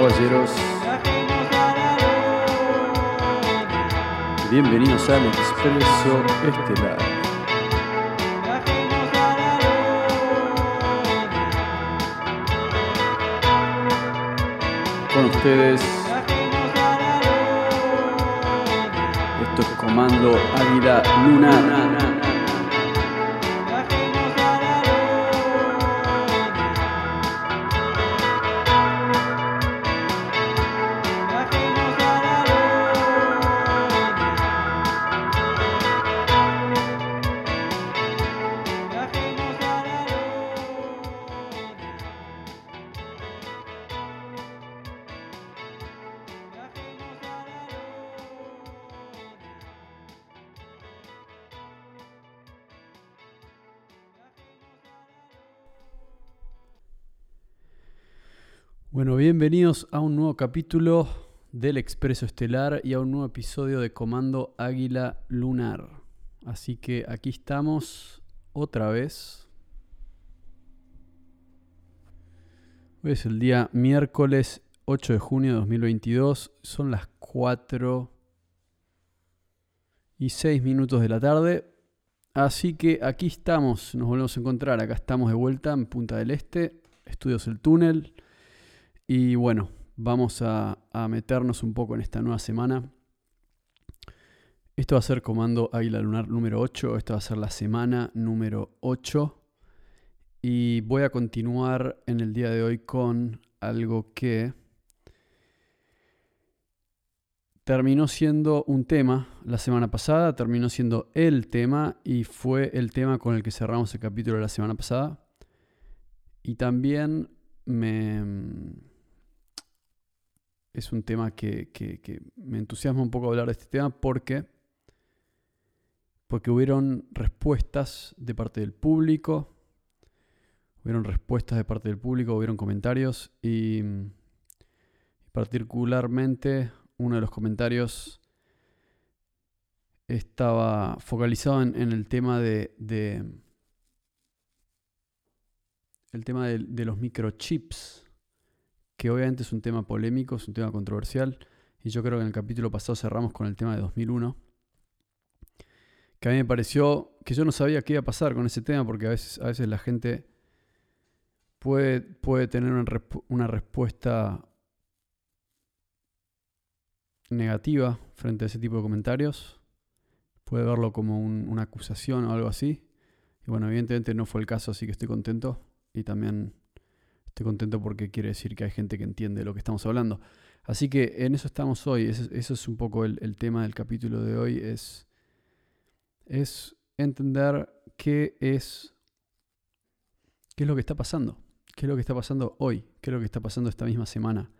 Caballeros, bienvenidos al Expreso Estelar. Con ustedes, esto es Comando Águila Lunar. Bienvenidos a un nuevo capítulo del Expreso Estelar y a un nuevo episodio de Comando Águila Lunar. Así que aquí estamos otra vez. Hoy es el día miércoles 8 de junio de 2022. Son las 4 y 6 minutos de la tarde. Así que aquí estamos, nos volvemos a encontrar. Acá estamos de vuelta en Punta del Este, Estudios El Túnel. Y bueno, vamos a, meternos un poco en esta nueva semana. Esto va a ser Comando Águila Lunar número 8. Esta va a ser la semana número 8. Y voy a continuar en el día de hoy con algo que terminó siendo un tema la semana pasada, terminó siendo el tema y fue el tema con el que cerramos el capítulo de la semana pasada. Y también me es un tema que, me entusiasma un poco hablar de este tema porque, porque hubieron respuestas de parte del público, hubieron respuestas de parte del público, hubieron comentarios y, particularmente uno de los comentarios estaba focalizado en, el tema de, el tema de los microchips que obviamente es un tema polémico, es un tema controversial, y yo creo que en el capítulo pasado cerramos con el tema de 2001, que a mí me pareció que yo no sabía qué iba a pasar con ese tema, porque a veces, a veces la gente puede, puede tener una, respuesta negativa frente a ese tipo de comentarios, puede verlo como una acusación o algo así, y bueno, evidentemente no fue el caso, así que estoy contento, y también Contento porque quiere decir que hay gente que entiende lo que estamos hablando. Así que en eso estamos hoy. Eso, es un poco el, tema del capítulo de hoy. Es, es entender qué es, qué es lo que está pasando. ¿Qué es lo que está pasando hoy? ¿Qué es lo que está pasando esta misma semana?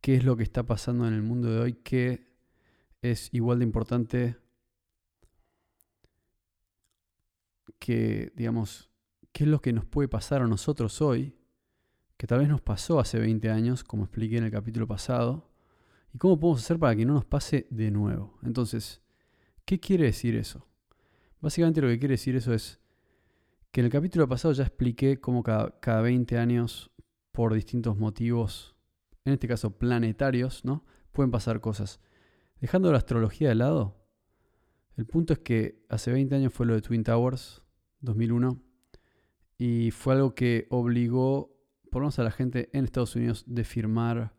¿Qué es lo que está pasando en el mundo de hoy que es igual de importante que, digamos, qué es lo que nos puede pasar a nosotros hoy que tal vez nos pasó hace 20 años, como expliqué en el capítulo pasado, y cómo podemos hacer para que no nos pase de nuevo. Entonces, ¿qué quiere decir eso? Básicamente lo que quiere decir eso es que en el capítulo pasado ya expliqué cómo cada, cada 20 años, por distintos motivos, en este caso planetarios, ¿no? pueden pasar cosas. Dejando la astrología de lado, el punto es que hace 20 años fue lo de Twin Towers, 2001, y fue algo que obligó por a la gente en Estados Unidos de firmar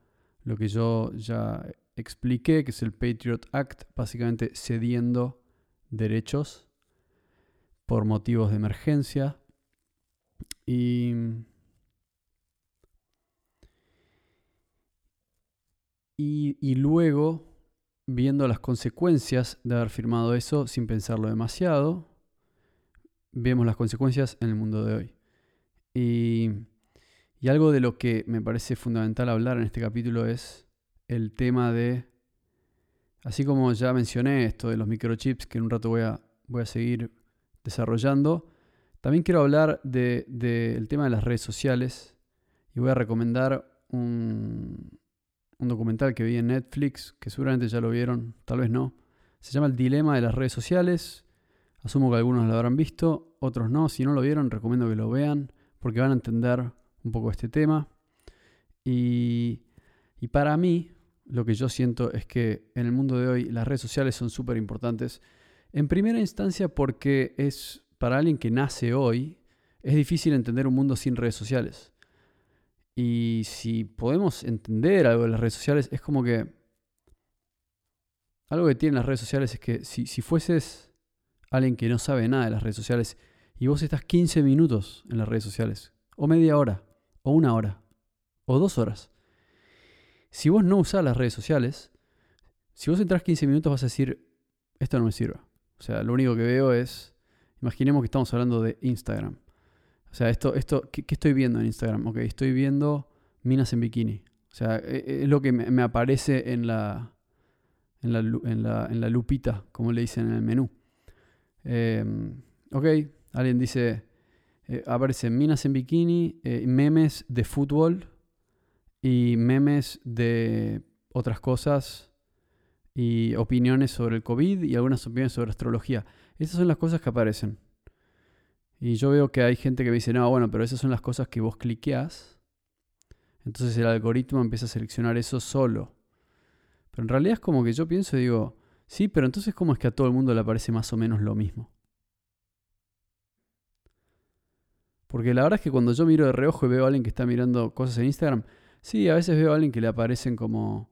lo que yo ya expliqué, que es el Patriot Act, básicamente cediendo derechos por motivos de emergencia. Y, y, luego, viendo las consecuencias de haber firmado eso sin pensarlo demasiado, vemos las consecuencias en el mundo de hoy. Y y algo de lo que me parece fundamental hablar en este capítulo es el tema de, así como ya mencioné esto de los microchips, que en un rato voy a, voy a seguir desarrollando, también quiero hablar del tema de las redes sociales y voy a recomendar un, un documental que vi en Netflix, que seguramente ya lo vieron, tal vez no. Se llama El Dilema de las redes sociales. Asumo que algunos lo habrán visto, otros no. Si no lo vieron, recomiendo que lo vean porque van a entender un poco este tema. Y, y para mí, lo que yo siento es que en el mundo de hoy las redes sociales son súper importantes. En primera instancia porque es para alguien que nace hoy, es difícil entender un mundo sin redes sociales. Y si podemos entender algo de las redes sociales, es como que... Algo que tienen las redes sociales es que si, si fueses alguien que no sabe nada de las redes sociales y vos estás 15 minutos en las redes sociales, o media hora, o una hora, o dos horas, si vos no usás las redes sociales, si vos entras 15 minutos vas a decir, esto no me sirve. O sea, lo único que veo es, imaginemos que estamos hablando de Instagram. O sea, esto, esto, ¿qué, estoy viendo en Instagram? Ok, estoy viendo minas en bikini. O sea, e, e, es lo que me, aparece en la, en la, en, la, lupita, como le dicen en el menú. Em, ok, alguien dice, eh, aparecen minas en bikini, eh, memes de fútbol y memes de otras cosas y opiniones sobre el COVID y algunas opiniones sobre astrología. Esas son las cosas que aparecen. Y yo veo que hay gente que me dice, no, bueno, pero esas son las cosas que vos cliqueas. Entonces el algoritmo empieza a seleccionar eso solo. Pero en realidad es como que yo pienso y digo, sí, pero entonces ¿cómo es que a todo el mundo le aparece más o menos lo mismo? Porque la verdad es que cuando yo miro de reojo y veo a alguien que está mirando cosas en Instagram, Sí, a veces veo a alguien que le aparecen como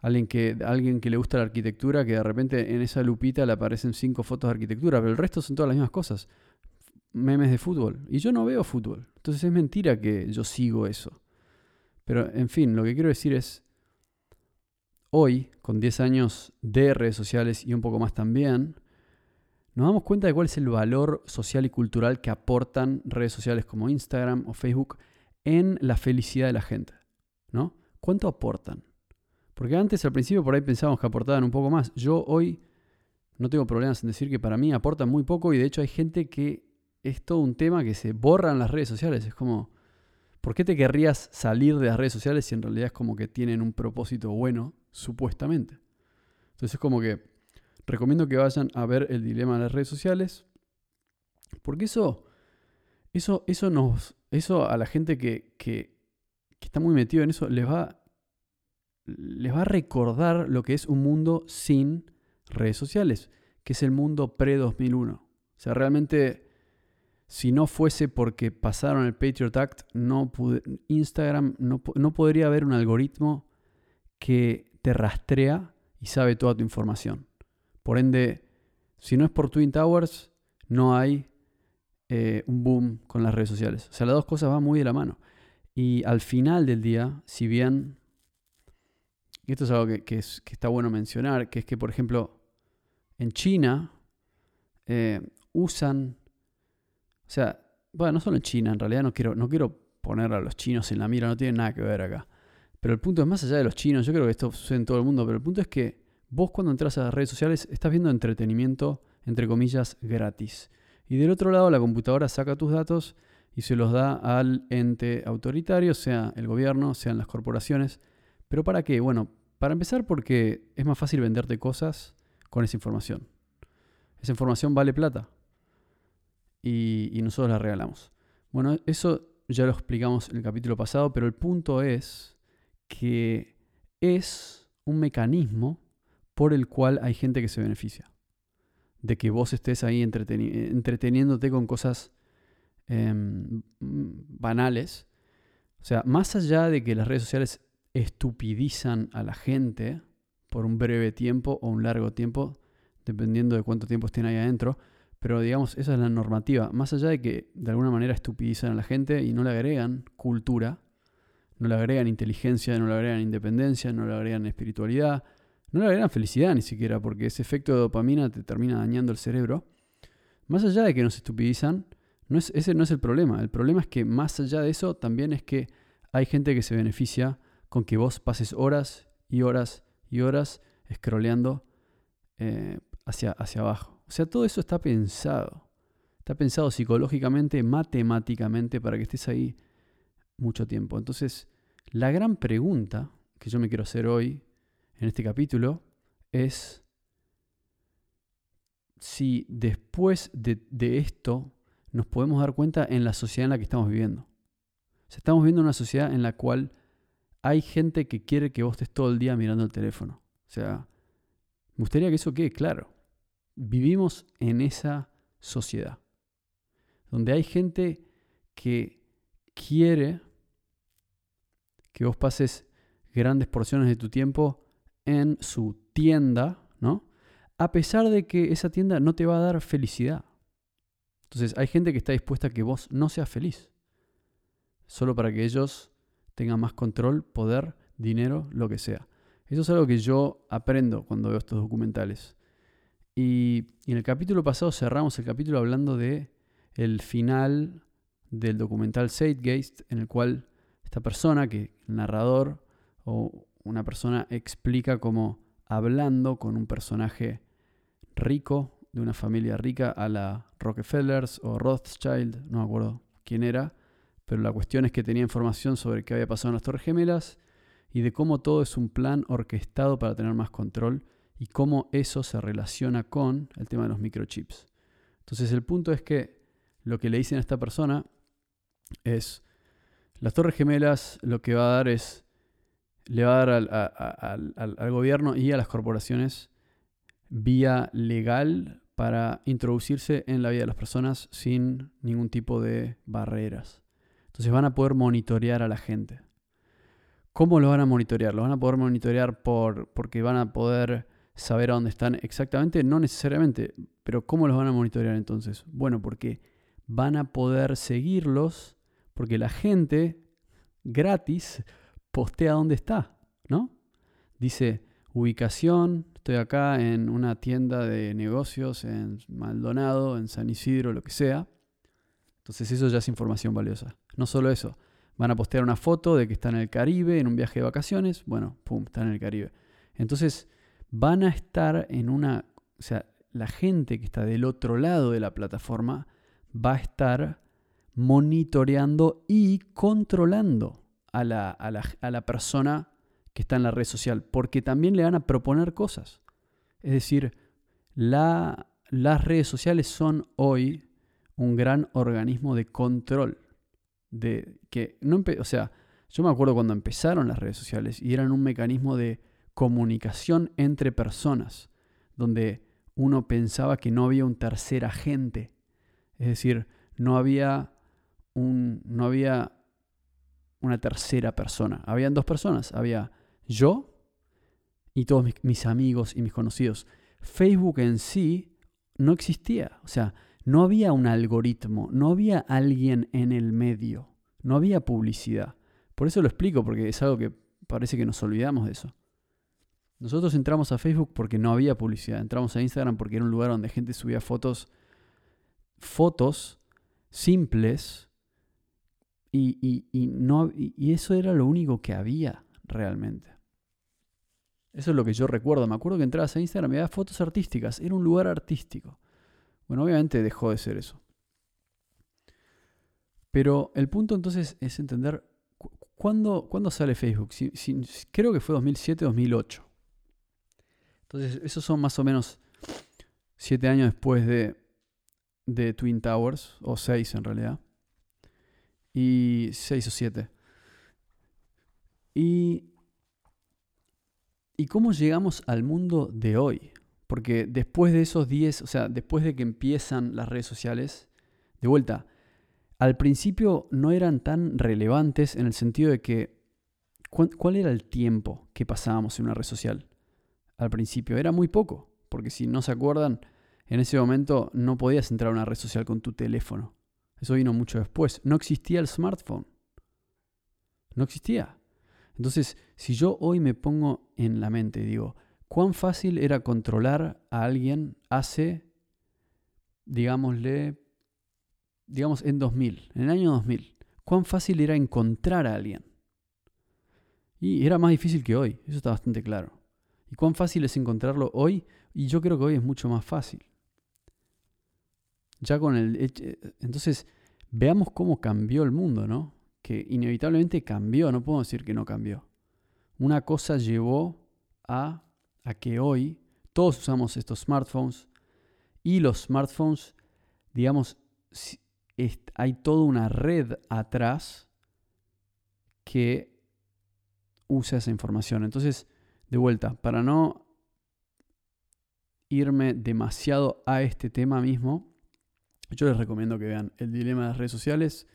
alguien que, alguien que le gusta la arquitectura, que de repente en esa lupita le aparecen cinco fotos de arquitectura, pero el resto son todas las mismas cosas. Memes de fútbol. Y yo no veo fútbol. Entonces es mentira que yo sigo eso. Pero en fin, lo que quiero decir es, hoy, con 10 años de redes sociales y un poco más también, nos damos cuenta de cuál es el valor social y cultural que aportan redes sociales como Instagram o Facebook en la felicidad de la gente. ¿no? ¿Cuánto aportan? Porque antes al principio por ahí pensábamos que aportaban un poco más. Yo hoy no tengo problemas en decir que para mí aportan muy poco y de hecho hay gente que es todo un tema que se borra en las redes sociales. Es como, ¿por qué te querrías salir de las redes sociales si en realidad es como que tienen un propósito bueno, supuestamente? Entonces es como que recomiendo que vayan a ver el dilema de las redes sociales. Porque eso, eso, eso nos, eso a la gente que, que está muy metido en eso, les va, les va a recordar lo que es un mundo sin redes sociales, que es el mundo pre-2001. O sea, realmente, si no fuese porque pasaron el Patriot Act, Instagram no, no podría haber un algoritmo que te rastrea y sabe toda tu información. Por ende, si no es por Twin Towers, no hay eh, un boom con las redes sociales. O sea, las dos cosas van muy de la mano. Y al final del día, si bien, y esto es algo que, está bueno mencionar, que es que, por ejemplo, en China eh, usan, o sea, bueno, no solo en China, en realidad no quiero, no quiero poner a los chinos en la mira, no tiene nada que ver acá. Pero el punto es más allá de los chinos, yo creo que esto sucede en todo el mundo, pero el punto es que vos cuando entras a las redes sociales estás viendo entretenimiento, entre comillas, gratis. Y del otro lado la computadora saca tus datos y se los da al ente autoritario, sea el gobierno, sean las corporaciones. ¿Pero para qué? Bueno, para empezar porque es más fácil venderte cosas con esa información. Esa información vale plata y, nosotros la regalamos. Bueno, eso ya lo explicamos en el capítulo pasado, pero el punto es que es un mecanismo por el cual hay gente que se beneficia. De que vos estés ahí entreteniéndote con cosas Em, banales. O sea, más allá de que las redes sociales estupidizan a la gente por un breve tiempo o un largo tiempo, dependiendo de cuánto tiempo estén ahí adentro, pero digamos, esa es la normativa. Más allá de que de alguna manera estupidizan a la gente y no le agregan cultura, no le agregan inteligencia, no le agregan independencia, no le agregan espiritualidad, no le agregan felicidad ni siquiera, porque ese efecto de dopamina te termina dañando el cerebro. Más allá de que nos estupidizan, ese no es el problema. El problema es que más allá de eso, también es que hay gente que se beneficia con que vos pases horas y horas y horas scrolleando eh, hacia, hacia abajo. O sea, todo eso está pensado. Está pensado psicológicamente, matemáticamente, para que estés ahí mucho tiempo. Entonces, la gran pregunta que yo me quiero hacer hoy, en este capítulo, es si después de, esto nos podemos dar cuenta en la sociedad en la que estamos viviendo. estamos viviendo una sociedad en la cual hay gente que quiere que vos estés todo el día mirando el teléfono. O sea, me gustaría que eso quede claro. Vivimos en esa sociedad, donde hay gente que quiere que vos pases grandes porciones de tu tiempo en su tienda, ¿no? A pesar de que esa tienda no te va a dar felicidad. Entonces hay gente que está dispuesta a que vos no seas feliz, solo para que ellos tengan más control, poder, dinero, lo que sea. Eso es algo que yo aprendo cuando veo estos documentales. Y, en el capítulo pasado cerramos el capítulo hablando de el final del documental Zeitgeist, en el cual esta persona, que el narrador o una persona explica cómo hablando con un personaje rico, de una familia rica, a la Rockefellers o Rothschild, no me acuerdo quién era, pero la cuestión es que tenía información sobre qué había pasado en las Torres Gemelas y de cómo todo es un plan orquestado para tener más control y cómo eso se relaciona con el tema de los microchips. Entonces el punto es que lo que le dicen a esta persona es, las Torres Gemelas lo que va a dar es, le va a dar al, al gobierno y a las corporaciones vía legal para introducirse en la vida de las personas sin ningún tipo de barreras. Entonces van a poder monitorear a la gente. ¿Cómo lo van a monitorear? Lo van a poder monitorear por, porque van a poder saber a dónde están exactamente, no necesariamente, pero ¿cómo los van a monitorear entonces? Bueno, porque van a poder seguirlos porque la gente gratis postea dónde está, ¿no? Dice ubicación, estoy acá en una tienda de negocios en Maldonado, en San Isidro, lo que sea. Entonces eso ya es información valiosa. No solo eso, van a postear una foto de que están en el Caribe, en un viaje de vacaciones, bueno, pum, están en el Caribe. Entonces van a estar en una, o sea, la gente que está del otro lado de la plataforma va a estar monitoreando y controlando a la, a la, persona que está en la red social, porque también le van a proponer cosas. Es decir, la, las redes sociales son hoy un gran organismo de control. De, que no o sea, yo me acuerdo cuando empezaron las redes sociales y eran un mecanismo de comunicación entre personas, donde uno pensaba que no había un tercer agente. Es decir, no había, un, no había una tercera persona. Habían dos personas. Había yo y todos mis, amigos y mis conocidos. Facebook en sí no existía. O sea, no había un algoritmo, no había alguien en el medio, no había publicidad. Por eso lo explico, porque es algo que parece que nos olvidamos de eso. Nosotros entramos a Facebook porque no había publicidad. Entramos a Instagram porque era un lugar donde gente subía fotos, fotos simples y, no, y eso era lo único que había realmente. Eso es lo que yo recuerdo. Me acuerdo que entrabas a Instagram y había fotos artísticas. Era un lugar artístico. Bueno, obviamente dejó de ser eso. Pero el punto entonces es entender cuándo, sale Facebook. creo que fue 2007-2008. Entonces, esos son más o menos siete años después de, de Twin Towers, o seis en realidad. Y seis o siete. Y, ¿Y cómo llegamos al mundo de hoy? Porque después de esos 10, o sea, después de que empiezan las redes sociales, de vuelta, al principio no eran tan relevantes en el sentido de que, ¿cuál era el tiempo que pasábamos en una red social? al principio. Era muy poco, porque si no se acuerdan, en ese momento no podías entrar a una red social con tu teléfono. Eso vino mucho después. No existía el smartphone. No existía. Entonces, si yo hoy me pongo en la mente digo, ¿cuán fácil era controlar a alguien hace, digámosle, digamos en 2000, en el año 2000? ¿Cuán fácil era encontrar a alguien? Y era más difícil que hoy, eso está bastante claro. ¿Y cuán fácil es encontrarlo hoy? Y yo creo que hoy es mucho más fácil. Ya con el... Entonces, veamos cómo cambió el mundo, ¿no? Que inevitablemente cambió, no puedo decir que no cambió. Una cosa llevó a, a que hoy todos usamos estos smartphones y los smartphones, digamos, hay toda una red atrás que usa esa información. Entonces, de vuelta, para no irme demasiado a este tema mismo, yo les recomiendo que vean el dilema de las redes sociales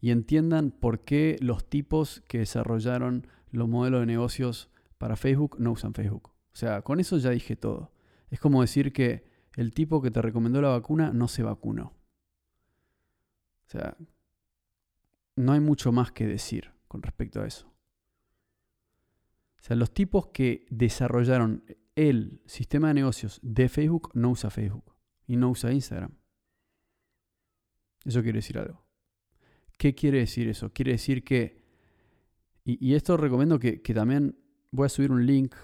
y entiendan por qué los tipos que desarrollaron los modelos de negocios para Facebook no usan Facebook. O sea, con eso ya dije todo. Es como decir que el tipo que te recomendó la vacuna no se vacunó. O sea, no hay mucho más que decir con respecto a eso. O sea, los tipos que desarrollaron el sistema de negocios de Facebook no usa Facebook y no usa Instagram. Eso quiere decir algo. ¿Qué quiere decir eso? Quiere decir que, y, esto recomiendo que, también voy a subir un link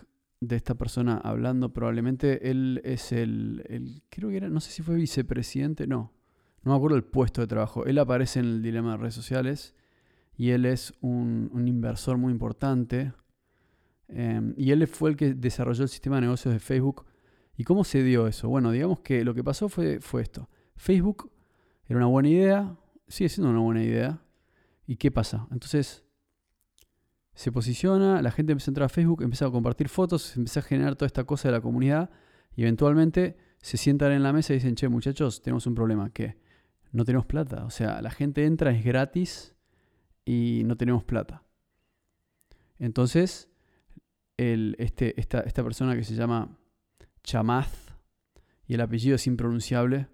de esta persona hablando, probablemente él es el, creo que era, no sé si fue vicepresidente, no, no me acuerdo el puesto de trabajo. Él aparece en el dilema de redes sociales y él es un, inversor muy importante. Em, y él fue el que desarrolló el sistema de negocios de Facebook. ¿Y cómo se dio eso? Bueno, digamos que lo que pasó fue, fue esto. Facebook era una buena idea, sigue siendo una buena idea. ¿Y qué pasa? Entonces se posiciona, la gente empieza a entrar a Facebook, empieza a compartir fotos, empieza a generar toda esta cosa de la comunidad y eventualmente se sientan en la mesa y dicen, che muchachos, tenemos un problema, que no tenemos plata. O sea, la gente entra, es gratis y no tenemos plata. Entonces, el, este, esta, esta persona que se llama Chamath y el apellido es impronunciable,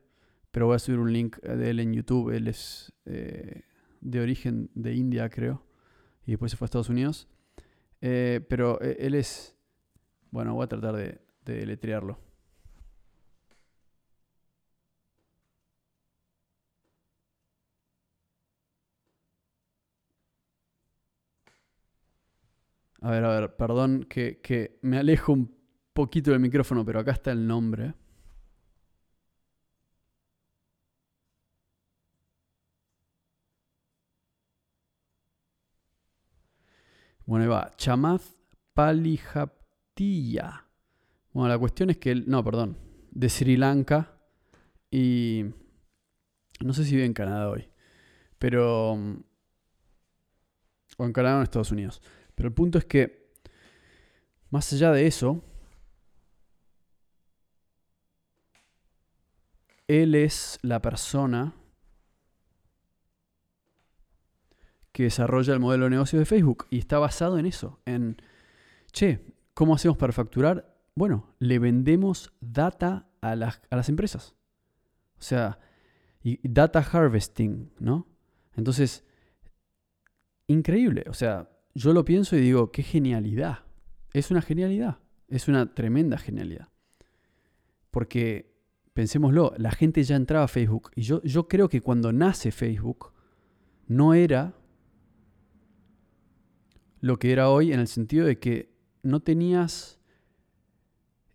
pero voy a subir un link de él en YouTube. Él es eh, de origen de India, creo, y después se fue a Estados Unidos. Eh, pero eh, él es, bueno, voy a tratar de, de deletrearlo. A ver, a ver, perdón que, que me alejo un poquito del micrófono, pero acá está el nombre. Bueno, ahí va. Chamath Palihaptiya. Bueno, la cuestión es que él, no, perdón, de Sri Lanka y no sé si vive en Canadá hoy, pero o en Canadá o en Estados Unidos. Pero el punto es que más allá de eso, él es la persona que desarrolla el modelo de negocio de Facebook y está basado en eso, en, che, ¿cómo hacemos para facturar? Bueno, le vendemos data a las, a las empresas. O sea, data harvesting, ¿no? Entonces, increíble. O sea, yo lo pienso y digo, qué genialidad. Es una genialidad. Es una tremenda genialidad. Porque, pensémoslo, la gente ya entraba a Facebook. Y yo, yo creo que cuando nace Facebook, no era lo que era hoy en el sentido de que no tenías,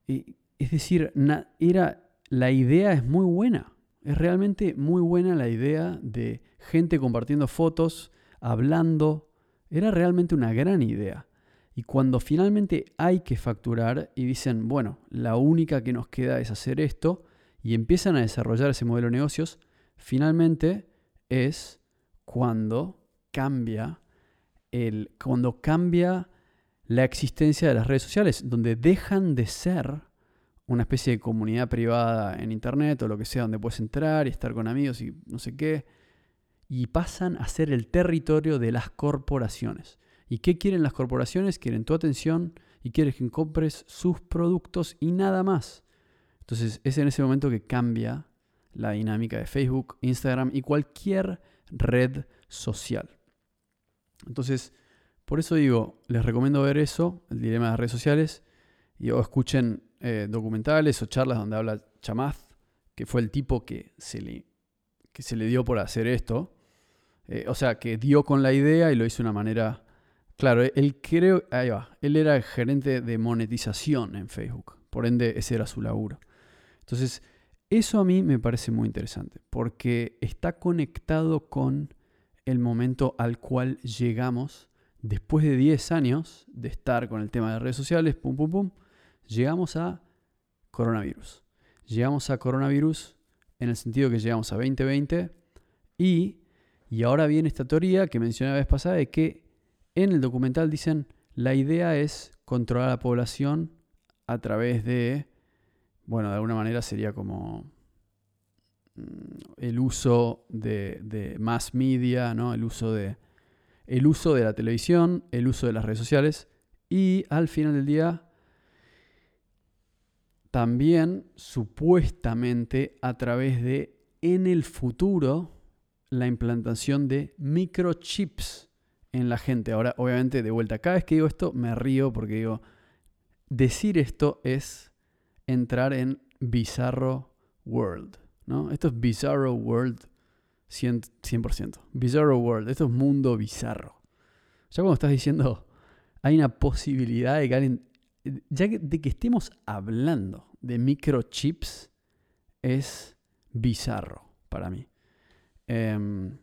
eh, es decir, era, la idea es muy buena, es realmente muy buena la idea de gente compartiendo fotos, hablando, era realmente una gran idea. Y cuando finalmente hay que facturar y dicen, bueno, la única que nos queda es hacer esto, y empiezan a desarrollar ese modelo de negocios, finalmente es cuando cambia el, cuando cambia la existencia de las redes sociales, donde dejan de ser una especie de comunidad privada en Internet o lo que sea, donde puedes entrar y estar con amigos y no sé qué, y pasan a ser el territorio de las corporaciones. ¿Y qué quieren las corporaciones? Quieren tu atención y quieren que compres sus productos y nada más. Entonces es en ese momento que cambia la dinámica de Facebook, Instagram y cualquier red social. Entonces, por eso digo, les recomiendo ver eso, el dilema de las redes sociales, y o escuchen eh, documentales o charlas donde habla Chamath, que fue el tipo que se le, que se le dio por hacer esto. Eh, o sea, que dio con la idea y lo hizo de una manera... Claro, él creo, ahí va, él era el gerente de monetización en Facebook, por ende ese era su laburo. Entonces, eso a mí me parece muy interesante, porque está conectado con el momento al cual llegamos después de 10 años de estar con el tema de redes sociales, pum, pum, pum, llegamos a coronavirus. Llegamos a coronavirus en el sentido que llegamos a 2020 y, y ahora viene esta teoría que mencioné la vez pasada de que en el documental dicen la idea es controlar a la población a través de, bueno, de alguna manera sería como el uso de, de mass media, ¿no? el, uso de, el uso de la televisión, el uso de las redes sociales y al final del día también supuestamente a través de en el futuro la implantación de microchips en la gente. Ahora, obviamente, de vuelta, cada vez que digo esto me río porque digo, decir esto es entrar en Bizarro World. ¿No? Esto es Bizarro World 100%, Bizarro World, esto es mundo bizarro. Ya cuando estás diciendo, hay una posibilidad de que alguien, ya de que estemos hablando de microchips, es bizarro para mí. Em,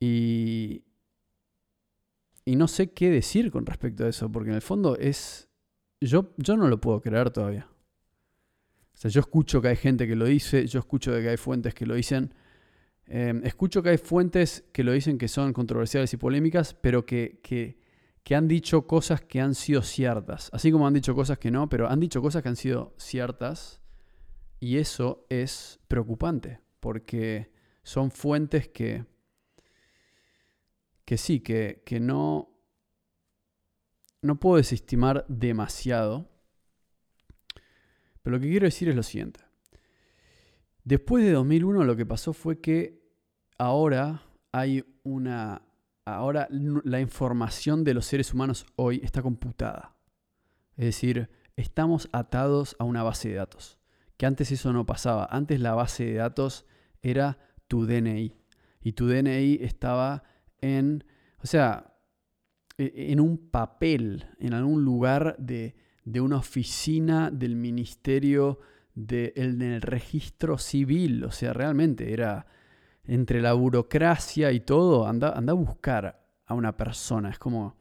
y, y no sé qué decir con respecto a eso, porque en el fondo es... Yo, yo no lo puedo creer todavía. O sea, yo escucho que hay gente que lo dice, yo escucho que hay fuentes que lo dicen. Em, escucho que hay fuentes que lo dicen que son controversiales y polémicas, pero que, que, que, han dicho cosas que han sido ciertas. Así como han dicho cosas que no, pero han dicho cosas que han sido ciertas. Y eso es preocupante, porque son fuentes que, que sí, que, no, no puedo desestimar demasiado. Lo que quiero decir es lo siguiente. Después de 2001 lo que pasó fue que ahora hay una... Ahora la información de los seres humanos hoy está computada. Es decir, estamos atados a una base de datos. Que antes eso no pasaba. Antes la base de datos era tu DNI. Y tu DNI estaba en, o sea, e, en un papel, en algún lugar de, una oficina del ministerio del registro civil. O sea, realmente era entre la burocracia y todo, anda, anda a buscar a una persona. Es como...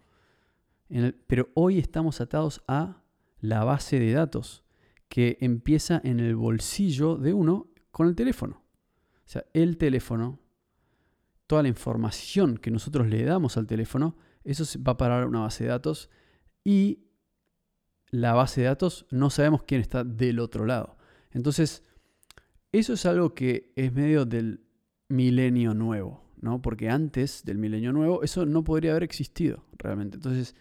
pero hoy estamos atados a la base de datos que empieza en el bolsillo de uno con el teléfono. O sea, el teléfono toda la información que nosotros le damos al teléfono, eso va a parar a una base de datos y la base de datos no sabemos quién está del otro lado. Entonces, eso es algo que es medio del milenio nuevo, ¿no? Porque antes del milenio nuevo eso no podría haber existido realmente. Entonces,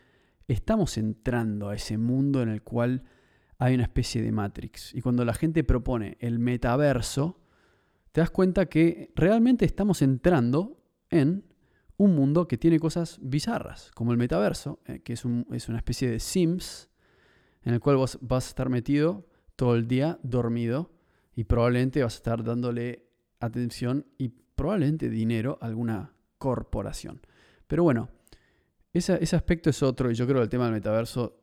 estamos entrando a ese mundo en el cual hay una especie de Matrix. Y cuando la gente propone el metaverso, te das cuenta que realmente estamos entrando en un mundo que tiene cosas bizarras, como el metaverso, eh, que es, es, una especie de Sims, en el cual vos vas a estar metido todo el día dormido y probablemente vas a estar dándole atención y probablemente dinero a alguna corporación. Pero bueno, ese, ese aspecto es otro y yo creo que el tema del metaverso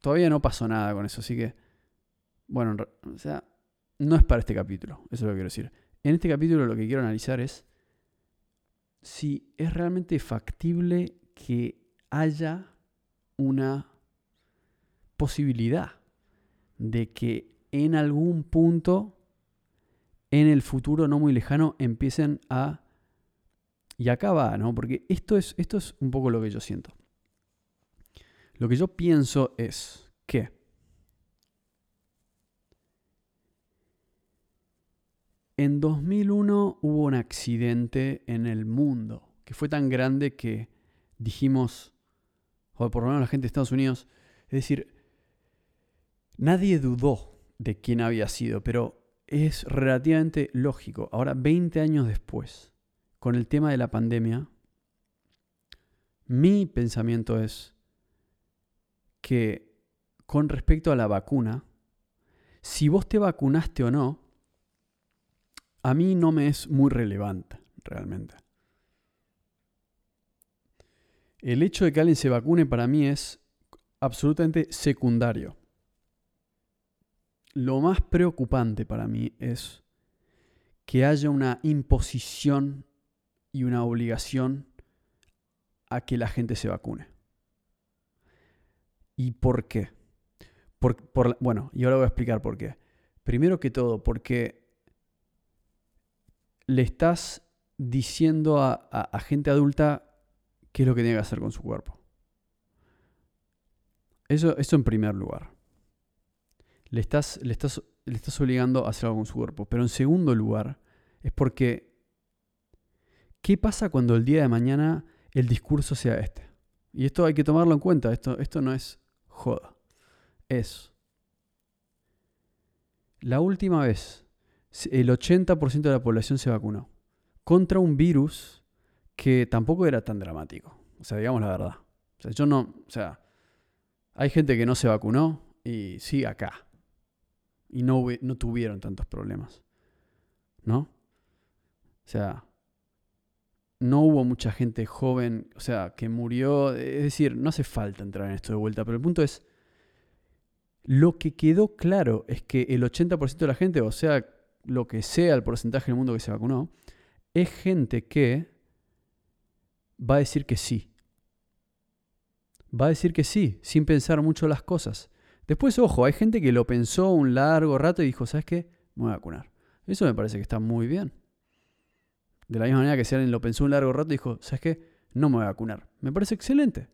todavía no pasó nada con eso, así que, bueno, o sea, no es para este capítulo, eso es lo que quiero decir. En este capítulo lo que quiero analizar es si es realmente factible que haya una posibilidad de que en algún punto en el futuro no muy lejano empiecen a... Y acá va, ¿no? Porque esto es, esto es un poco lo que yo siento. Lo que yo pienso es que En 2001 hubo un accidente en el mundo que fue tan grande que dijimos, o por lo menos la gente de Estados Unidos, es decir, nadie dudó de quién había sido, pero es relativamente lógico. Ahora, 20 años después, con el tema de la pandemia, mi pensamiento es que con respecto a la vacuna, si vos te vacunaste o no, a mí no me es muy relevante, realmente. El hecho de que alguien se vacune para mí es absolutamente secundario. Lo más preocupante para mí es que haya una imposición y una obligación a que la gente se vacune. ¿Y por qué? bueno, y ahora voy a explicar por qué. Primero que todo, porque le estás diciendo a, gente adulta qué es lo que tiene que hacer con su cuerpo. Eso, eso en primer lugar. Le estás, le, estás, le estás obligando a hacer algo con su cuerpo. Pero en segundo lugar, es porque, ¿qué pasa cuando el día de mañana el discurso sea este? Y esto hay que tomarlo en cuenta, esto, esto no es joda. Es, la última vez, el 80% de la población se vacunó contra un virus que tampoco era tan dramático. O sea, digamos la verdad. O sea, yo no, o sea, hay gente que no se vacunó y sigue acá. Y no, no tuvieron tantos problemas. ¿No? O sea, no hubo mucha gente joven, o sea, que murió. Es decir, no hace falta entrar en esto de vuelta, pero el punto es, lo que quedó claro es que el 80% de la gente, o sea, lo que sea el porcentaje del mundo que se vacunó, es gente que va a decir que sí. Va a decir que sí, sin pensar mucho las cosas. Después, ojo, hay gente que lo pensó un largo rato y dijo, ¿sabes qué? Me voy a vacunar. Eso me parece que está muy bien. De la misma manera que si alguien lo pensó un largo rato y dijo, ¿sabes qué? No me voy a vacunar. Me parece excelente.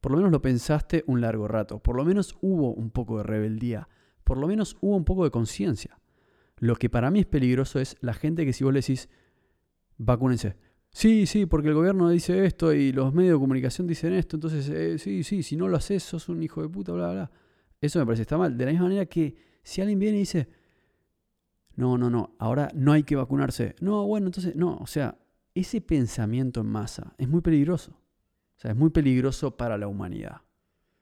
Por lo menos lo pensaste un largo rato. Por lo menos hubo un poco de rebeldía. Por lo menos hubo un poco de conciencia. Lo que para mí es peligroso es la gente que si vos le decís, vacúnense. Sí, sí, porque el gobierno dice esto y los medios de comunicación dicen esto, entonces eh, sí, sí, si no lo haces sos un hijo de puta, bla, bla. Eso me parece está mal. De la misma manera que si alguien viene y dice, no, no, no, ahora no hay que vacunarse. No, bueno, entonces, no, o sea, ese pensamiento en masa es muy peligroso. O sea, es muy peligroso para la humanidad.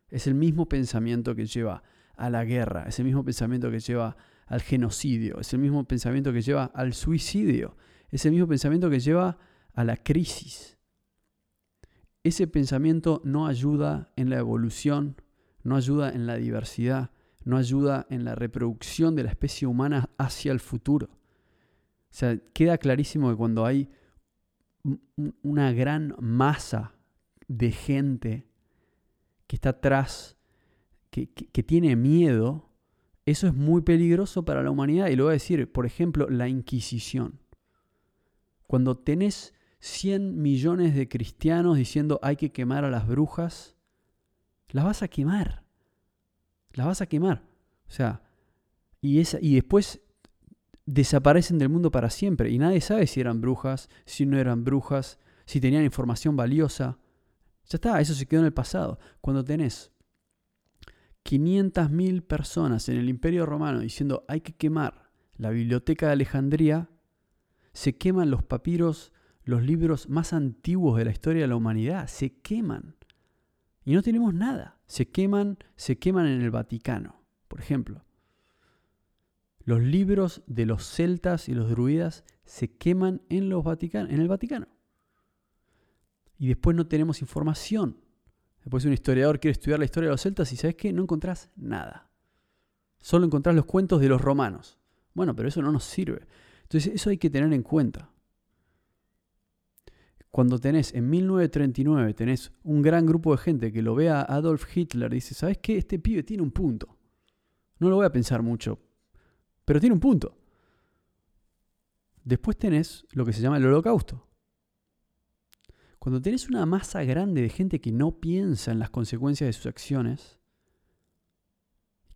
Es el mismo pensamiento que lleva a la guerra, es el mismo pensamiento que lleva al genocidio, es el mismo pensamiento que lleva al suicidio, es el mismo pensamiento que lleva a la crisis. Ese pensamiento no ayuda en la evolución, no ayuda en la diversidad, no ayuda en la reproducción de la especie humana hacia el futuro. O sea, queda clarísimo que cuando hay una gran masa de gente que está atrás, que, que, tiene miedo, eso es muy peligroso para la humanidad. Y lo voy a decir, por ejemplo, la Inquisición. Cuando tenés 100 millones de cristianos diciendo hay que quemar a las brujas, las vas a quemar. Las vas a quemar. O sea, y, esa, y después desaparecen del mundo para siempre. Y nadie sabe si eran brujas, si no eran brujas, si tenían información valiosa. Ya está, eso se quedó en el pasado. Cuando tenés 500.000 personas en el Imperio Romano diciendo hay que quemar la biblioteca de Alejandría, se queman los papiros los libros más antiguos de la historia de la humanidad se queman. Y no tenemos nada. Se queman, se queman en el Vaticano, por ejemplo. Los libros de los celtas y los druidas se queman en, los Vatican en el Vaticano. Y después no tenemos información. Después un historiador quiere estudiar la historia de los celtas y ¿sabes qué? No encontrás nada. Solo encontrás los cuentos de los romanos. Bueno, pero eso no nos sirve. Entonces eso hay que tener en cuenta cuando tenés en 1939, tenés un gran grupo de gente que lo ve a Adolf Hitler y dice, ¿sabes qué? Este pibe tiene un punto. No lo voy a pensar mucho, pero tiene un punto. Después tenés lo que se llama el holocausto. Cuando tenés una masa grande de gente que no piensa en las consecuencias de sus acciones,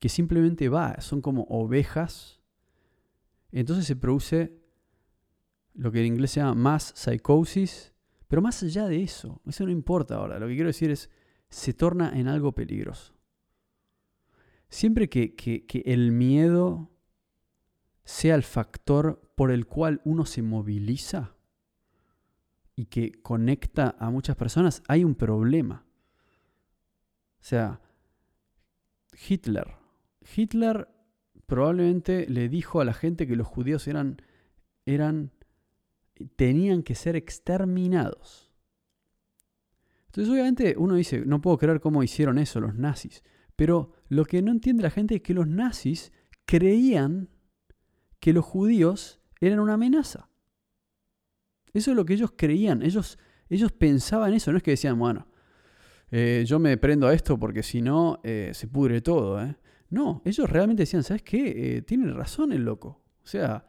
que simplemente va, son como ovejas, entonces se produce lo que en inglés se llama mass psychosis pero más allá de eso, eso no importa ahora. Lo que quiero decir es, se torna en algo peligroso. Siempre que, que, el miedo sea el factor por el cual uno se moviliza y que conecta a muchas personas, hay un problema. O sea, Hitler. Hitler probablemente le dijo a la gente que los judíos eran, eran tenían que ser exterminados. Entonces obviamente uno dice, no puedo creer cómo hicieron eso los nazis. Pero lo que no entiende la gente es que los nazis creían que los judíos eran una amenaza. Eso es lo que ellos creían. Ellos, ellos pensaban eso. No es que decían, bueno, eh, yo me prendo a esto porque si no eh, se pudre todo. ¿eh? No, ellos realmente decían, ¿sabes qué? tiene razón el loco. O sea,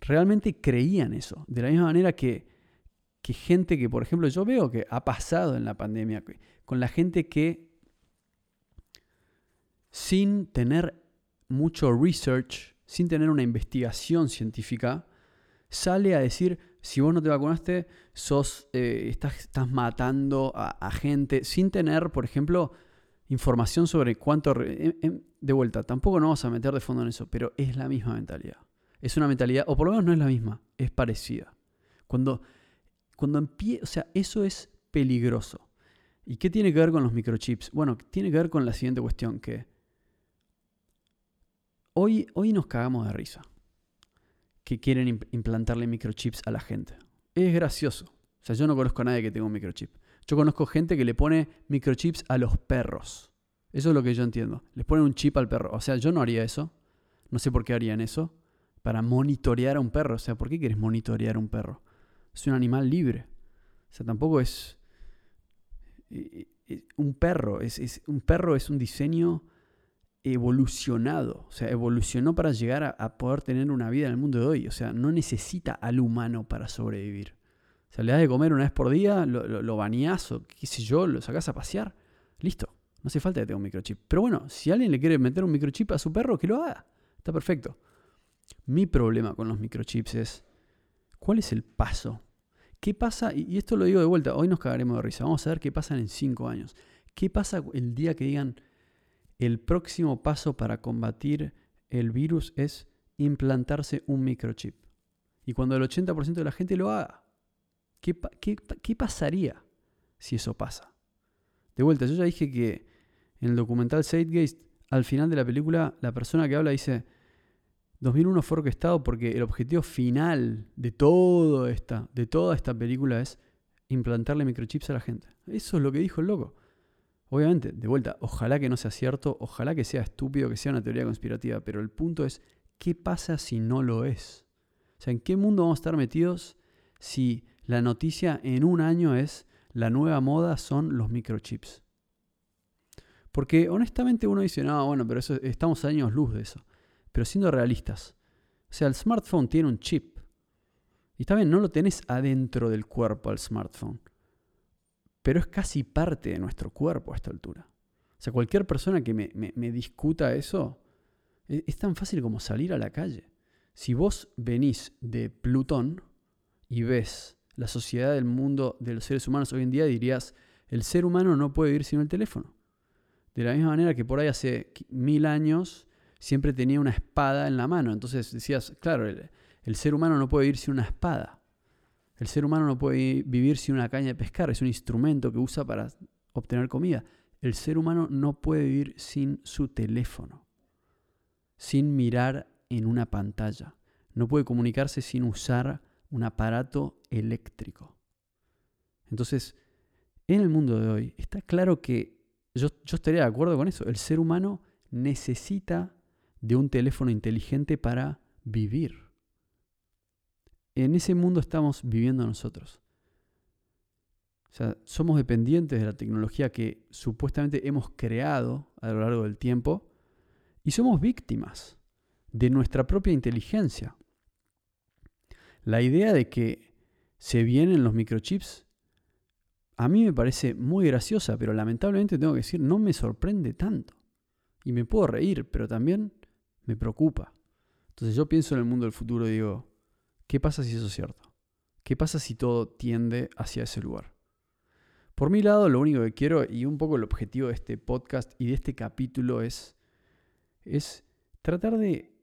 realmente creían eso. De la misma manera que, gente que, por ejemplo, yo veo que ha pasado en la pandemia, con la gente que sin tener mucho research, sin tener una investigación científica, sale a decir, si vos no te vacunaste, sos, eh, estás, estás, matando a, gente, sin tener, por ejemplo, información sobre cuánto... de vuelta, tampoco nos vamos a meter de fondo en eso, pero es la misma mentalidad. Es una mentalidad, o por lo menos no es la misma, es parecida. Cuando, cuando empieza, o sea, eso es peligroso. ¿Y qué tiene que ver con los microchips? Bueno, tiene que ver con la siguiente cuestión, que hoy, hoy nos cagamos de risa que quieren implantarle microchips a la gente. Es gracioso. O sea, yo no conozco a nadie que tenga un microchip. Yo conozco gente que le pone microchips a los perros. Eso es lo que yo entiendo. Les ponen un chip al perro. O sea, yo no haría eso. No sé por qué harían eso. Para monitorear a un perro. O sea, ¿por qué quieres monitorear a un perro? Es un animal libre. O sea, tampoco es... Eh, eh, un perro. Es, un perro es un diseño evolucionado, o sea, evolucionó para llegar a, poder tener una vida en el mundo de hoy, o sea, no necesita al humano para sobrevivir. O sea, le das de comer una vez por día, lo, lo, o qué sé yo, lo sacás a pasear, listo, no hace falta que tenga un microchip. Pero bueno, si alguien le quiere meter un microchip a su perro, que lo haga, está perfecto. Mi problema con los microchips es, ¿cuál es el paso? ¿Qué pasa? Y esto lo digo de vuelta, hoy nos cagaremos de risa, vamos a ver qué pasa en cinco años. ¿Qué pasa el día que digan, el próximo paso para combatir el virus es implantarse un microchip. Y cuando el 80% de la gente lo haga, ¿qué, ¿qué, pasaría si eso pasa? De vuelta, yo ya dije que en el documental Zeitgeist, al final de la película, la persona que habla dice, 2001 fue orquestado porque el objetivo final de, todo esta, de toda esta película es implantarle microchips a la gente. Eso es lo que dijo el loco. Obviamente, de vuelta, ojalá que no sea cierto, ojalá que sea estúpido, que sea una teoría conspirativa, pero el punto es, ¿qué pasa si no lo es? O sea, ¿en qué mundo vamos a estar metidos si la noticia en un año es la nueva moda son los microchips? Porque honestamente uno dice, no, bueno, pero eso, estamos años luz de eso. Pero siendo realistas, o sea, el smartphone tiene un chip. Y está bien, no lo tenés adentro del cuerpo al smartphone pero es casi parte de nuestro cuerpo a esta altura. O sea, cualquier persona que me, discuta eso, es, es, tan fácil como salir a la calle. Si vos venís de Plutón y ves la sociedad del mundo de los seres humanos hoy en día, dirías, el ser humano no puede vivir sin el teléfono. De la misma manera que por ahí hace mil años siempre tenía una espada en la mano. Entonces decías, claro, el ser humano no puede vivir sin una espada. El ser humano no puede vivir sin una caña de pescar, es un instrumento que usa para obtener comida. El ser humano no puede vivir sin su teléfono, sin mirar en una pantalla. No puede comunicarse sin usar un aparato eléctrico. Entonces, en el mundo de hoy, está claro que yo, yo estaría de acuerdo con eso. El ser humano necesita de un teléfono inteligente para vivir. En ese mundo estamos viviendo nosotros. O sea, somos dependientes de la tecnología que supuestamente hemos creado a lo largo del tiempo y somos víctimas de nuestra propia inteligencia. La idea de que se vienen los microchips a mí me parece muy graciosa, pero lamentablemente tengo que decir, no me sorprende tanto. Y me puedo reír, pero también me preocupa. Entonces yo pienso en el mundo del futuro y digo, ¿Qué pasa si eso es cierto? ¿Qué pasa si todo tiende hacia ese lugar? Por mi lado, lo único que quiero y un poco el objetivo de este podcast y de este capítulo es, es tratar de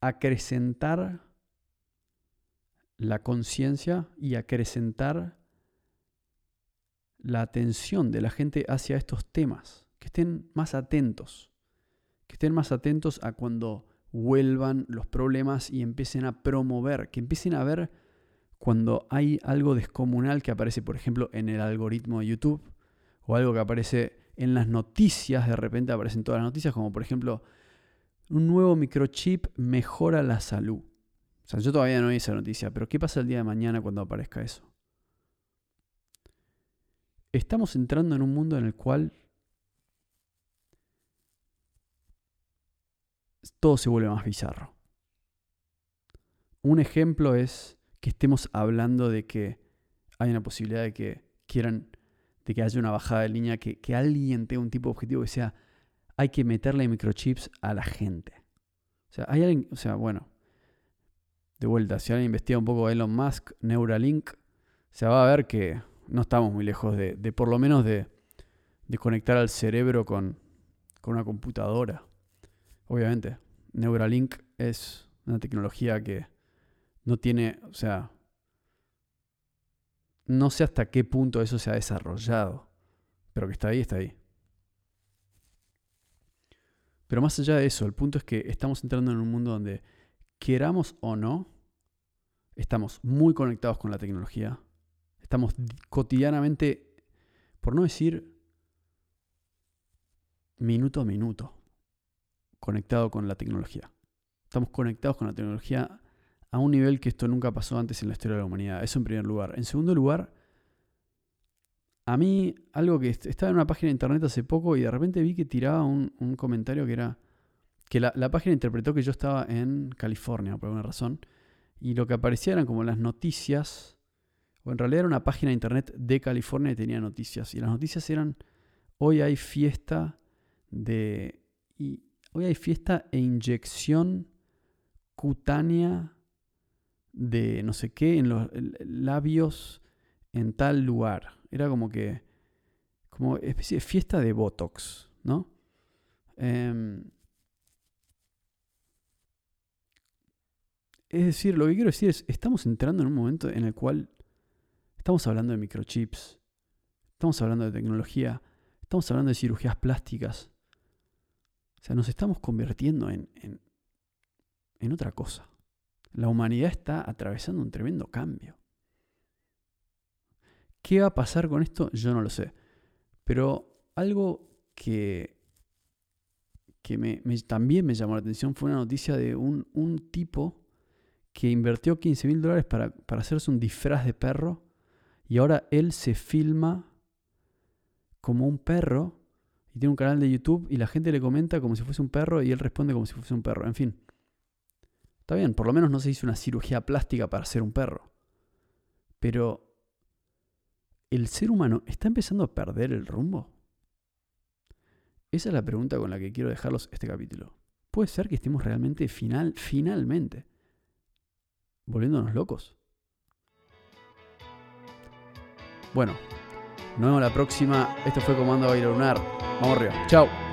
acrecentar la conciencia y acrecentar la atención de la gente hacia estos temas, que estén más atentos, que estén más atentos a cuando vuelvan los problemas y empiecen a promover, que empiecen a ver cuando hay algo descomunal que aparece, por ejemplo, en el algoritmo de YouTube, o algo que aparece en las noticias, de repente aparecen todas las noticias, como por ejemplo, un nuevo microchip mejora la salud. O sea, yo todavía no vi esa noticia, pero ¿qué pasa el día de mañana cuando aparezca eso? Estamos entrando en un mundo en el cual todo se vuelve más bizarro. Un ejemplo es que estemos hablando de que hay una posibilidad de que quieran, de que haya una bajada de línea, que, que alguien tenga un tipo de objetivo que sea hay que meterle microchips a la gente. O sea, hay alguien, o sea, bueno, de vuelta, si alguien investiga un poco Elon Musk, Neuralink, se va a ver que no estamos muy lejos de, por lo menos de, conectar al cerebro con, con una computadora. Obviamente, Neuralink es una tecnología que no tiene, o sea, no sé hasta qué punto eso se ha desarrollado, pero que está ahí, está ahí. Pero más allá de eso, el punto es que estamos entrando en un mundo donde, queramos o no, estamos muy conectados con la tecnología. Estamos cotidianamente, por no decir minuto a minuto, conectado con la tecnología. Estamos conectados con la tecnología a un nivel que esto nunca pasó antes en la historia de la humanidad. Eso en primer lugar. En segundo lugar, a mí algo que estaba en una página de internet hace poco y de repente vi que tiraba un, comentario que era que la, página interpretó que yo estaba en California por alguna razón y lo que aparecía eran como las noticias, o en realidad era una página de internet de California y tenía noticias y las noticias eran hoy hay fiesta de... hoy hay fiesta e inyección cutánea de no sé qué en los labios en tal lugar. Era como que, como especie de fiesta de Botox, ¿no? Em, es decir, lo que quiero decir es, estamos entrando en un momento en el cual estamos hablando de microchips, estamos hablando de tecnología, estamos hablando de cirugías plásticas. O sea, nos estamos convirtiendo en, en, otra cosa. La humanidad está atravesando un tremendo cambio. ¿Qué va a pasar con esto? Yo no lo sé. Pero algo que, que me, también me llamó la atención fue una noticia de un, un tipo que invirtió 15 mil dólares para, para hacerse un disfraz de perro y ahora él se filma como un perro y tiene un canal de YouTube y la gente le comenta como si fuese un perro y él responde como si fuese un perro. En fin, está bien, por lo menos no se hizo una cirugía plástica para ser un perro. Pero ¿el ser humano está empezando a perder el rumbo? Esa es la pregunta con la que quiero dejarlos este capítulo. ¿Puede ser que estemos realmente final, finalmente volviéndonos locos? Bueno, nos vemos la próxima. Esto fue Comando Baile Lunar. Vamos arriba. Chao.